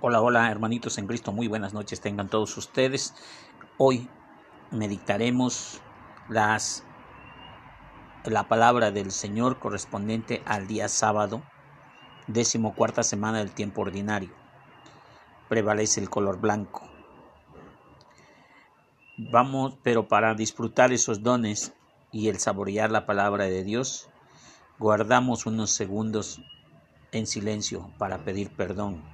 Hola, hola hermanitos en Cristo, muy buenas noches tengan todos ustedes. Hoy meditaremos las, la palabra del Señor correspondiente al día sábado, décimo cuarta semana del tiempo ordinario. Prevalece el color blanco. Vamos, pero para disfrutar esos dones y el saborear la palabra de Dios, guardamos unos segundos en silencio para pedir perdón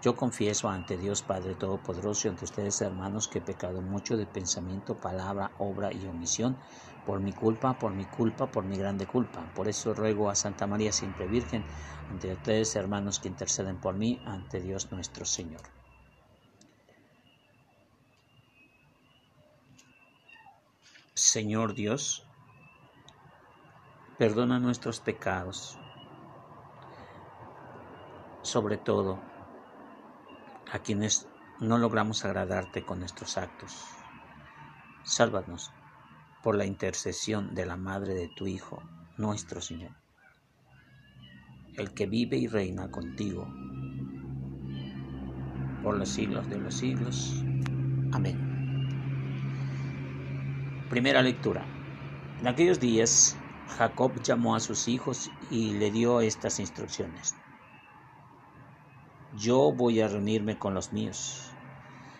Yo confieso ante Dios Padre Todopoderoso y ante ustedes hermanos que he pecado mucho de pensamiento, palabra, obra y omisión, por mi culpa, por mi culpa, por mi grande culpa. Por eso ruego a Santa María siempre Virgen, ante ustedes hermanos que interceden por mí, ante Dios nuestro Señor. Señor Dios, perdona nuestros pecados, sobre todo a quienes no logramos agradarte con nuestros actos. Sálvanos por la intercesión de la Madre de tu Hijo, nuestro Señor, el que vive y reina contigo por los siglos de los siglos. Amén. Primera lectura. En aquellos días, Jacob llamó a sus hijos y le dio estas instrucciones. Yo voy a reunirme con los míos.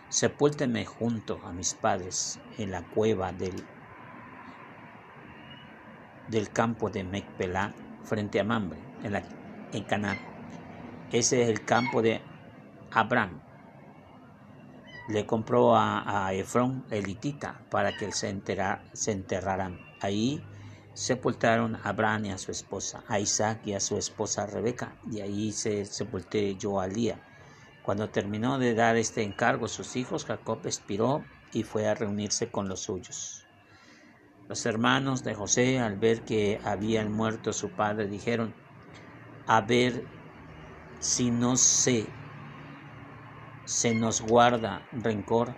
Sepúltenme junto a mis padres en la cueva del, del campo de Mecpelá frente a Mambre, en, la, en Canaán. Ese es el campo de Abraham. Le compró a, a Efrón elitita para que se, se enterraran. Ahí sepultaron a Abraham y a su esposa, a Isaac y a su esposa Rebeca, y ahí se sepulté yo al día. Cuando terminó de dar este encargo a sus hijos, Jacob expiró y fue a reunirse con los suyos. Los hermanos de José, al ver que habían muerto su padre, dijeron, a ver si no se, se nos guarda rencor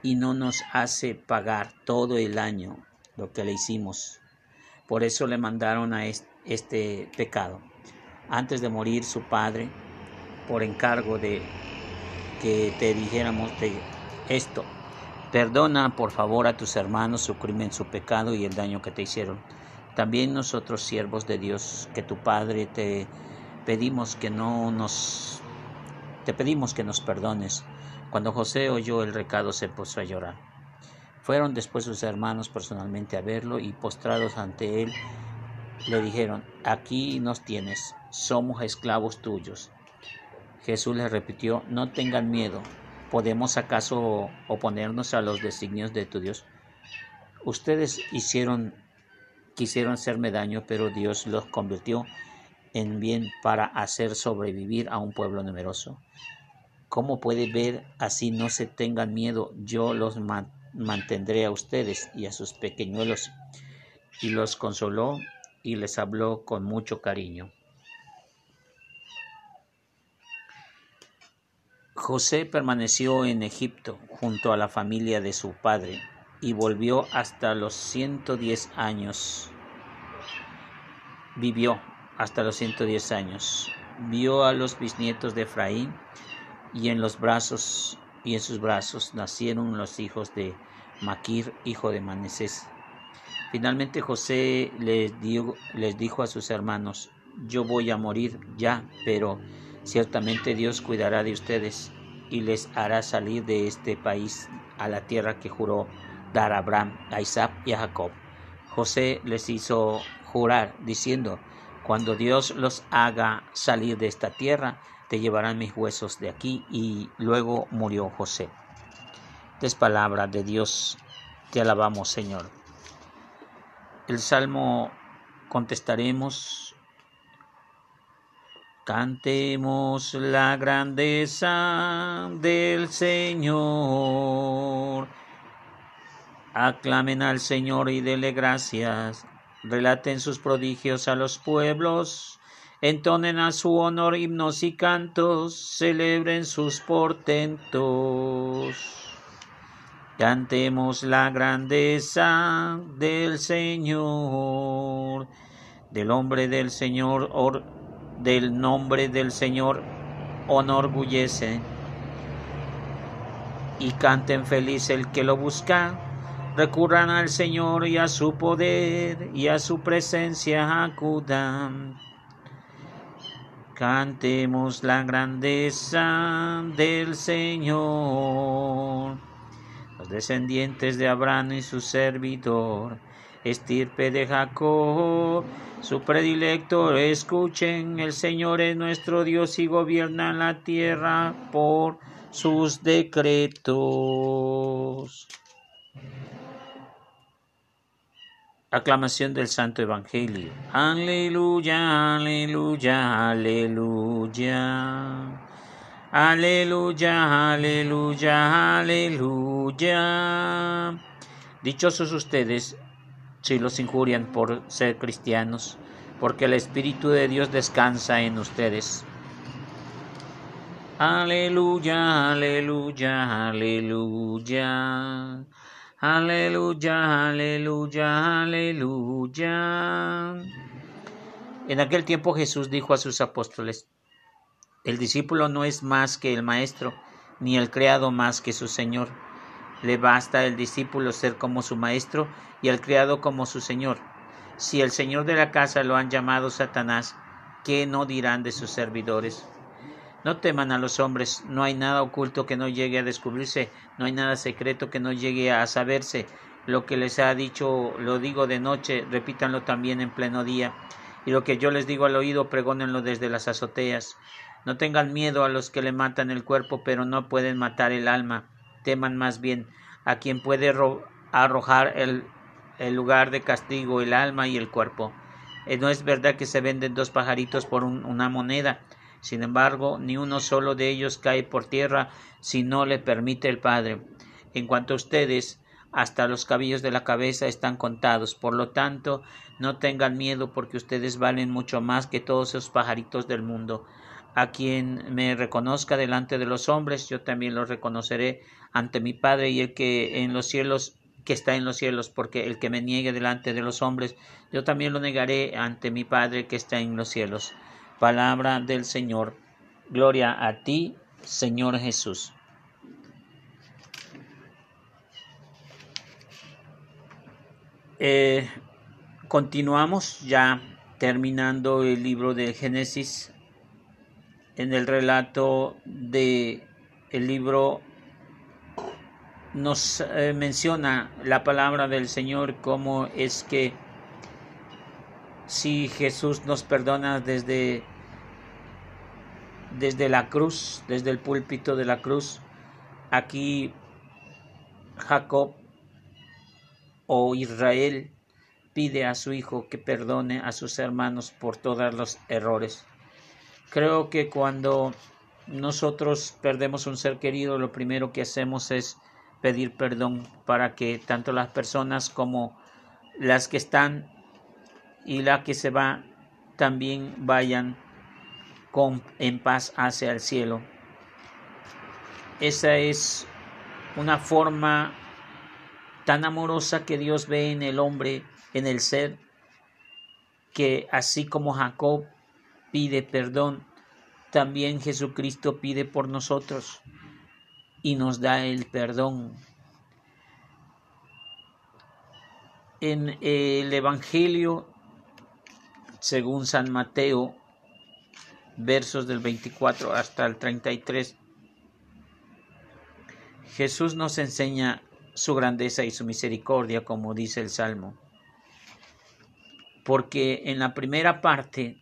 y no nos hace pagar todo el año lo que le hicimos por eso le mandaron a este pecado. Antes de morir su padre, por encargo de que te dijéramos de esto, perdona por favor a tus hermanos su crimen, su pecado y el daño que te hicieron. También nosotros, siervos de Dios, que tu Padre te pedimos que no nos te pedimos que nos perdones. Cuando José oyó el recado se puso a llorar. Fueron después sus hermanos personalmente a verlo y postrados ante él le dijeron, aquí nos tienes, somos esclavos tuyos. Jesús les repitió, no tengan miedo, ¿podemos acaso oponernos a los designios de tu Dios? Ustedes hicieron, quisieron hacerme daño, pero Dios los convirtió en bien para hacer sobrevivir a un pueblo numeroso. ¿Cómo puede ver así no se tengan miedo? Yo los mantendré a ustedes y a sus pequeñuelos. Y los consoló y les habló con mucho cariño. José permaneció en Egipto junto a la familia de su padre y volvió hasta los 110 años. Vivió hasta los 110 años. Vio a los bisnietos de Efraín y en los brazos y en sus brazos nacieron los hijos de Maquir, hijo de Manasés. Finalmente José les, les dijo a sus hermanos, yo voy a morir ya, pero ciertamente Dios cuidará de ustedes y les hará salir de este país a la tierra que juró dar a Abraham, a Isaac y a Jacob. José les hizo jurar, diciendo, cuando Dios los haga salir de esta tierra, te llevarán mis huesos de aquí. Y luego murió José. Es palabra de Dios, te alabamos Señor. El salmo contestaremos, cantemos la grandeza del Señor. Aclamen al Señor y dele gracias. Relaten sus prodigios a los pueblos. Entonen a su honor himnos y cantos. Celebren sus portentos. Cantemos la grandeza del Señor, del hombre del Señor, del nombre del Señor, enorgullece. Y canten feliz el que lo busca recurran al Señor y a su poder y a su presencia acudan. Cantemos la grandeza del Señor. Los descendientes de Abraham y su servidor, estirpe de Jacob, su predilector, escuchen, el Señor es nuestro Dios y gobierna la tierra por sus decretos. Aclamación del Santo Evangelio. Aleluya, aleluya, aleluya. Aleluya, aleluya, aleluya. Dichosos ustedes si los injurian por ser cristianos, porque el Espíritu de Dios descansa en ustedes. Aleluya, aleluya, aleluya. Aleluya, aleluya, aleluya. En aquel tiempo Jesús dijo a sus apóstoles, el discípulo no es más que el maestro, ni el criado más que su señor. Le basta al discípulo ser como su maestro y al criado como su señor. Si el señor de la casa lo han llamado Satanás, ¿qué no dirán de sus servidores? No teman a los hombres, no hay nada oculto que no llegue a descubrirse, no hay nada secreto que no llegue a saberse. Lo que les ha dicho lo digo de noche, repítanlo también en pleno día. Y lo que yo les digo al oído, pregónenlo desde las azoteas. No tengan miedo a los que le matan el cuerpo, pero no pueden matar el alma. Teman más bien a quien puede arrojar el, lugar de castigo, el alma y el cuerpo. Eh, no es verdad que se venden dos pajaritos por una moneda. Sin embargo, ni uno solo de ellos cae por tierra si no le permite el Padre. En cuanto a ustedes, hasta los cabellos de la cabeza están contados. Por lo tanto, no tengan miedo porque ustedes valen mucho más que todos esos pajaritos del mundo. A quien me reconozca delante de los hombres, yo también lo reconoceré ante mi Padre y el que en los cielos que está en los cielos, porque el que me niegue delante de los hombres, yo también lo negaré ante mi Padre que está en los cielos. Palabra del Señor. Gloria a ti, Señor Jesús. Eh, continuamos ya terminando el libro de Génesis en el relato de el libro nos eh, menciona la palabra del Señor como es que si Jesús nos perdona desde, desde la cruz, desde el púlpito de la cruz, aquí Jacob o Israel pide a su hijo que perdone a sus hermanos por todos los errores. Creo que cuando nosotros perdemos un ser querido, lo primero que hacemos es pedir perdón para que tanto las personas como las que están y la que se va también vayan con, en paz hacia el cielo. Esa es una forma tan amorosa que Dios ve en el hombre, en el ser, que así como Jacob pide perdón, también Jesucristo pide por nosotros y nos da el perdón. En el Evangelio según San Mateo, versos del 24 hasta el 33, Jesús nos enseña su grandeza y su misericordia, como dice el Salmo. Porque en la primera parte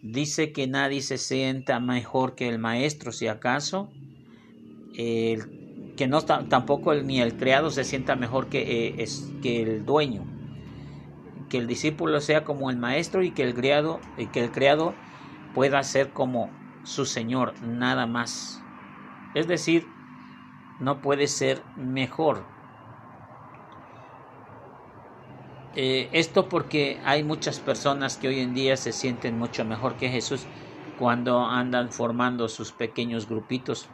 dice que nadie se sienta mejor que el maestro, si acaso, que no tampoco ni el criado se sienta mejor que, eh, es, que el dueño que el discípulo sea como el maestro y que el criado, que el criado pueda ser como su señor, nada más. Es decir, no puede ser mejor. Eh, esto porque hay muchas personas que hoy en día se sienten mucho mejor que Jesús cuando andan formando sus pequeños grupitos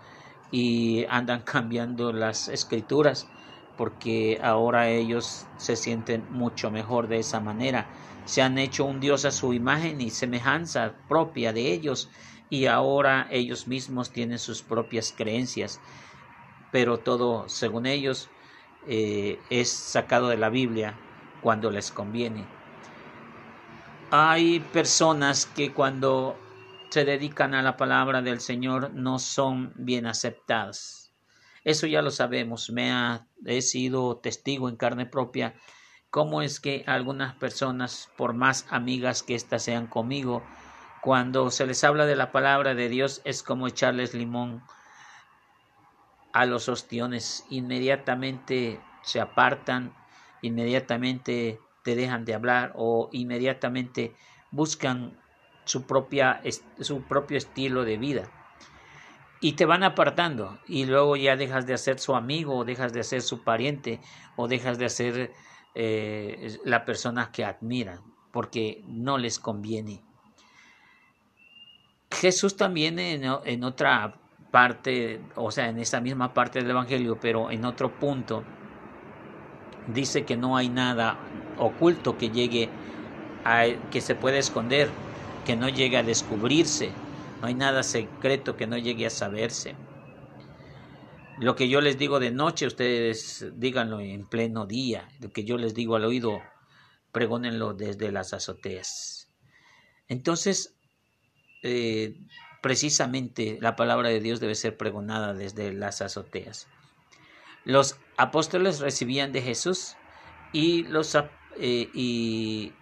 y andan cambiando las escrituras porque ahora ellos se sienten mucho mejor de esa manera. Se han hecho un Dios a su imagen y semejanza propia de ellos y ahora ellos mismos tienen sus propias creencias, pero todo, según ellos, eh, es sacado de la Biblia cuando les conviene. Hay personas que cuando se dedican a la palabra del Señor no son bien aceptadas. Eso ya lo sabemos, me ha, he sido testigo en carne propia cómo es que algunas personas, por más amigas que éstas sean conmigo, cuando se les habla de la palabra de Dios es como echarles limón a los ostiones. Inmediatamente se apartan inmediatamente te dejan de hablar o inmediatamente buscan su, propia, su propio estilo de vida y te van apartando y luego ya dejas de ser su amigo o dejas de ser su pariente o dejas de ser eh, la persona que admiran porque no les conviene. Jesús también en, en otra parte, o sea, en esa misma parte del Evangelio, pero en otro punto, dice que no hay nada oculto que llegue a, que se pueda esconder, que no llegue a descubrirse, no hay nada secreto que no llegue a saberse. Lo que yo les digo de noche, ustedes díganlo en pleno día. Lo que yo les digo al oído, pregónenlo desde las azoteas. Entonces, eh, precisamente la palabra de Dios debe ser pregonada desde las azoteas. Los apóstoles recibían de Jesús y, los, eh, y,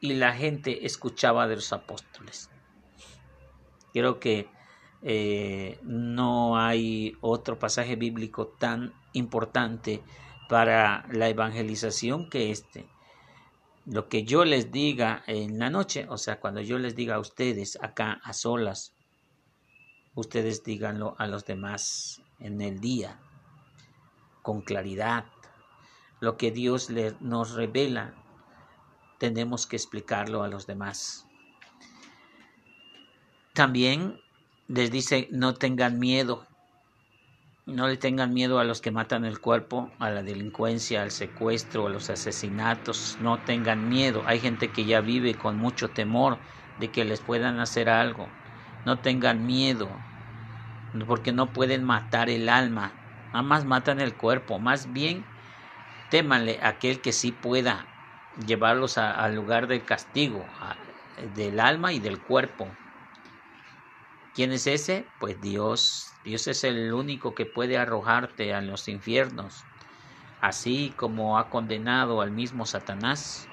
la gente escuchaba de los apóstoles. Creo que eh, no hay otro pasaje bíblico tan importante para la evangelización que este. Lo que yo les diga en la noche, o sea, cuando yo les diga a ustedes acá a solas, ustedes díganlo a los demás en el día con claridad. Lo que Dios le, nos revela, tenemos que explicarlo a los demás. También les dice, no tengan miedo, no le tengan miedo a los que matan el cuerpo, a la delincuencia, al secuestro, a los asesinatos, no tengan miedo. Hay gente que ya vive con mucho temor de que les puedan hacer algo. No tengan miedo, porque no pueden matar el alma, Nada más matan el cuerpo, más bien témanle a aquel que sí pueda llevarlos al lugar del castigo, del alma y del cuerpo. ¿Quién es ese? Pues Dios. Dios es el único que puede arrojarte a los infiernos. Así como ha condenado al mismo Satanás,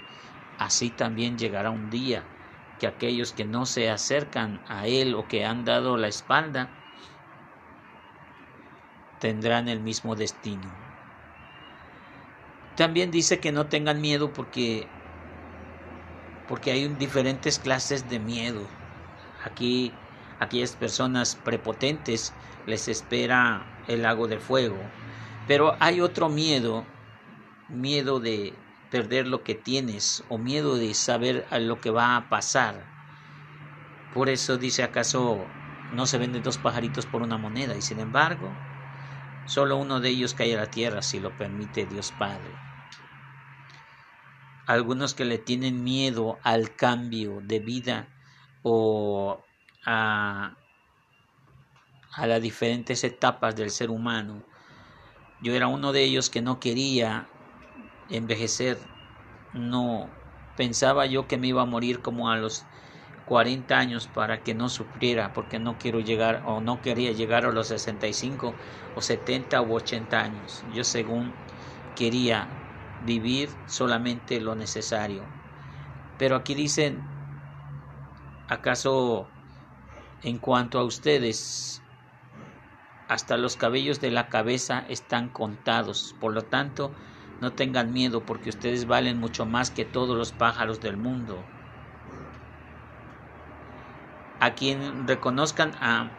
así también llegará un día que aquellos que no se acercan a Él o que han dado la espalda, tendrán el mismo destino. También dice que no tengan miedo porque porque hay diferentes clases de miedo. Aquí aquellas personas prepotentes les espera el lago de fuego, pero hay otro miedo, miedo de perder lo que tienes o miedo de saber a lo que va a pasar. Por eso dice acaso no se venden dos pajaritos por una moneda y sin embargo Solo uno de ellos cae a la tierra si lo permite Dios Padre. Algunos que le tienen miedo al cambio de vida o a, a las diferentes etapas del ser humano. Yo era uno de ellos que no quería envejecer. No pensaba yo que me iba a morir como a los 40 años para que no sufriera, porque no quiero llegar o no quería llegar a los 65 o 70 u 80 años. Yo según quería vivir solamente lo necesario. Pero aquí dicen, ¿acaso en cuanto a ustedes, hasta los cabellos de la cabeza están contados? Por lo tanto, no tengan miedo porque ustedes valen mucho más que todos los pájaros del mundo a quien reconozcan a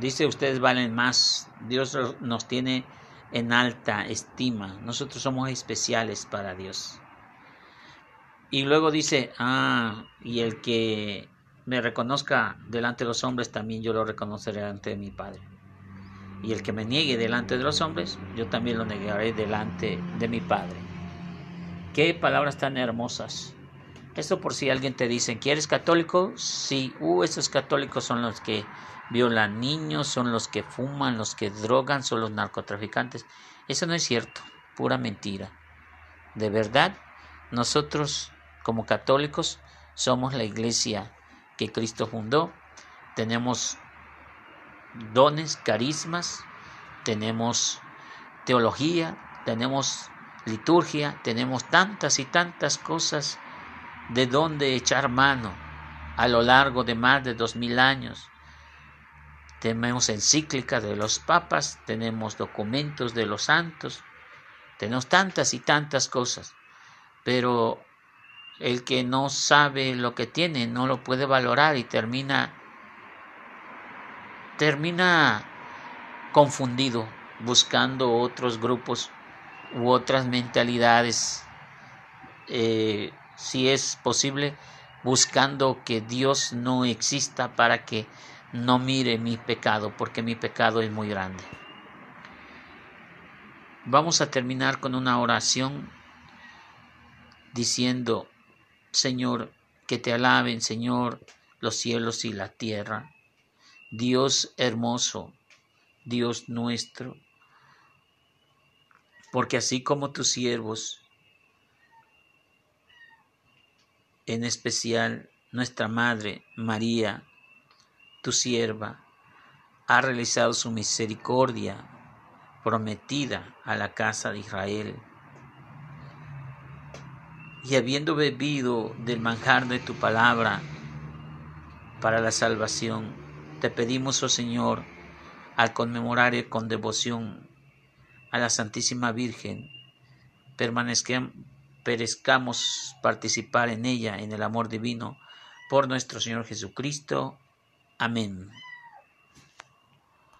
dice ustedes valen más Dios nos tiene en alta estima. Nosotros somos especiales para Dios. Y luego dice, ah, y el que me reconozca delante de los hombres, también yo lo reconoceré delante de mi Padre. Y el que me niegue delante de los hombres, yo también lo negaré delante de mi Padre. Qué palabras tan hermosas. Esto por si alguien te dice, ¿quieres católico? Sí, uh, esos católicos son los que violan niños, son los que fuman, los que drogan, son los narcotraficantes. Eso no es cierto, pura mentira. De verdad, nosotros como católicos somos la iglesia que Cristo fundó, tenemos dones, carismas, tenemos teología, tenemos liturgia, tenemos tantas y tantas cosas de donde echar mano a lo largo de más de dos mil años. Tenemos encíclica de los papas, tenemos documentos de los santos, tenemos tantas y tantas cosas, pero el que no sabe lo que tiene no lo puede valorar y termina termina confundido buscando otros grupos u otras mentalidades. Eh, si es posible buscando que Dios no exista para que no mire mi pecado porque mi pecado es muy grande. Vamos a terminar con una oración diciendo Señor que te alaben Señor los cielos y la tierra Dios hermoso, Dios nuestro, porque así como tus siervos, en especial nuestra Madre María, tu sierva, ha realizado su misericordia prometida a la casa de Israel. Y habiendo bebido del manjar de tu palabra para la salvación, te pedimos, oh Señor, al conmemorar con devoción a la Santísima Virgen, perezcamos participar en ella, en el amor divino, por nuestro Señor Jesucristo. Amén.